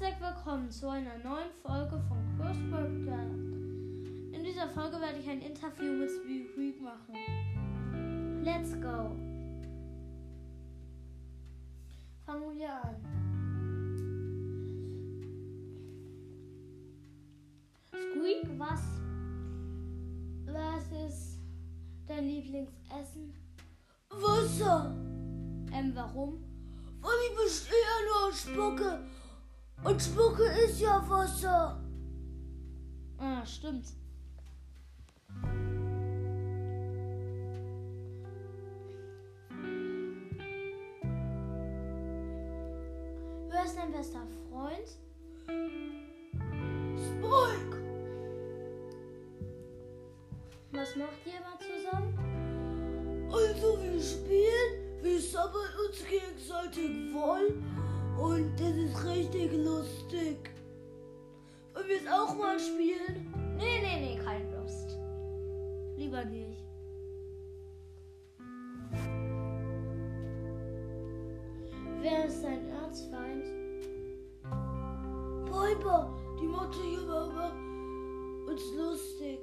willkommen zu einer neuen Folge von Crossword Guide. In dieser Folge werde ich ein Interview mit Squeak machen. Let's go! Fangen wir an. Squeak, was, was ist dein Lieblingsessen? Wasser. Ähm, warum? Weil ich bestehe nur aus Spucke. Und Spucke ist ja Wasser. Ah, stimmt. Wer ist dein bester Freund? Spike. Was macht ihr immer zusammen? Also wir spielen, wir sammeln uns gegenseitig voll und ist richtig lustig. Wollen wir es auch mal spielen? Nee, nee, nee, keine Lust. Lieber nicht. Wer ist dein Erzfeind? Piper, die macht sich immer über uns lustig.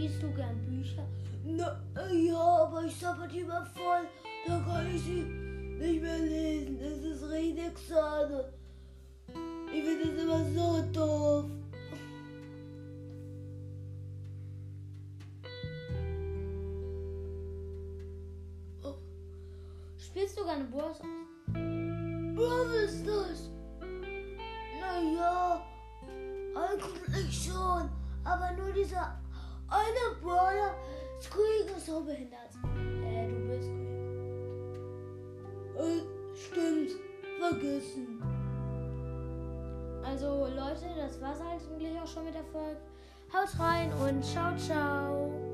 Liest du gern Bücher? Na äh, ja, aber ich die immer voll. Da kann ich sie nicht mehr lesen. Das ist richtig schade. Ich finde das immer so doof. Spielst du gerne Bros? Was ist das? Naja, eigentlich schon. Aber nur dieser eine Brawler, Squeak ist so behindert. Äh, du bist Squeak. Äh, stimmt, vergessen. Also Leute, das war's eigentlich auch schon mit der Folge. Haut rein und ciao, ciao.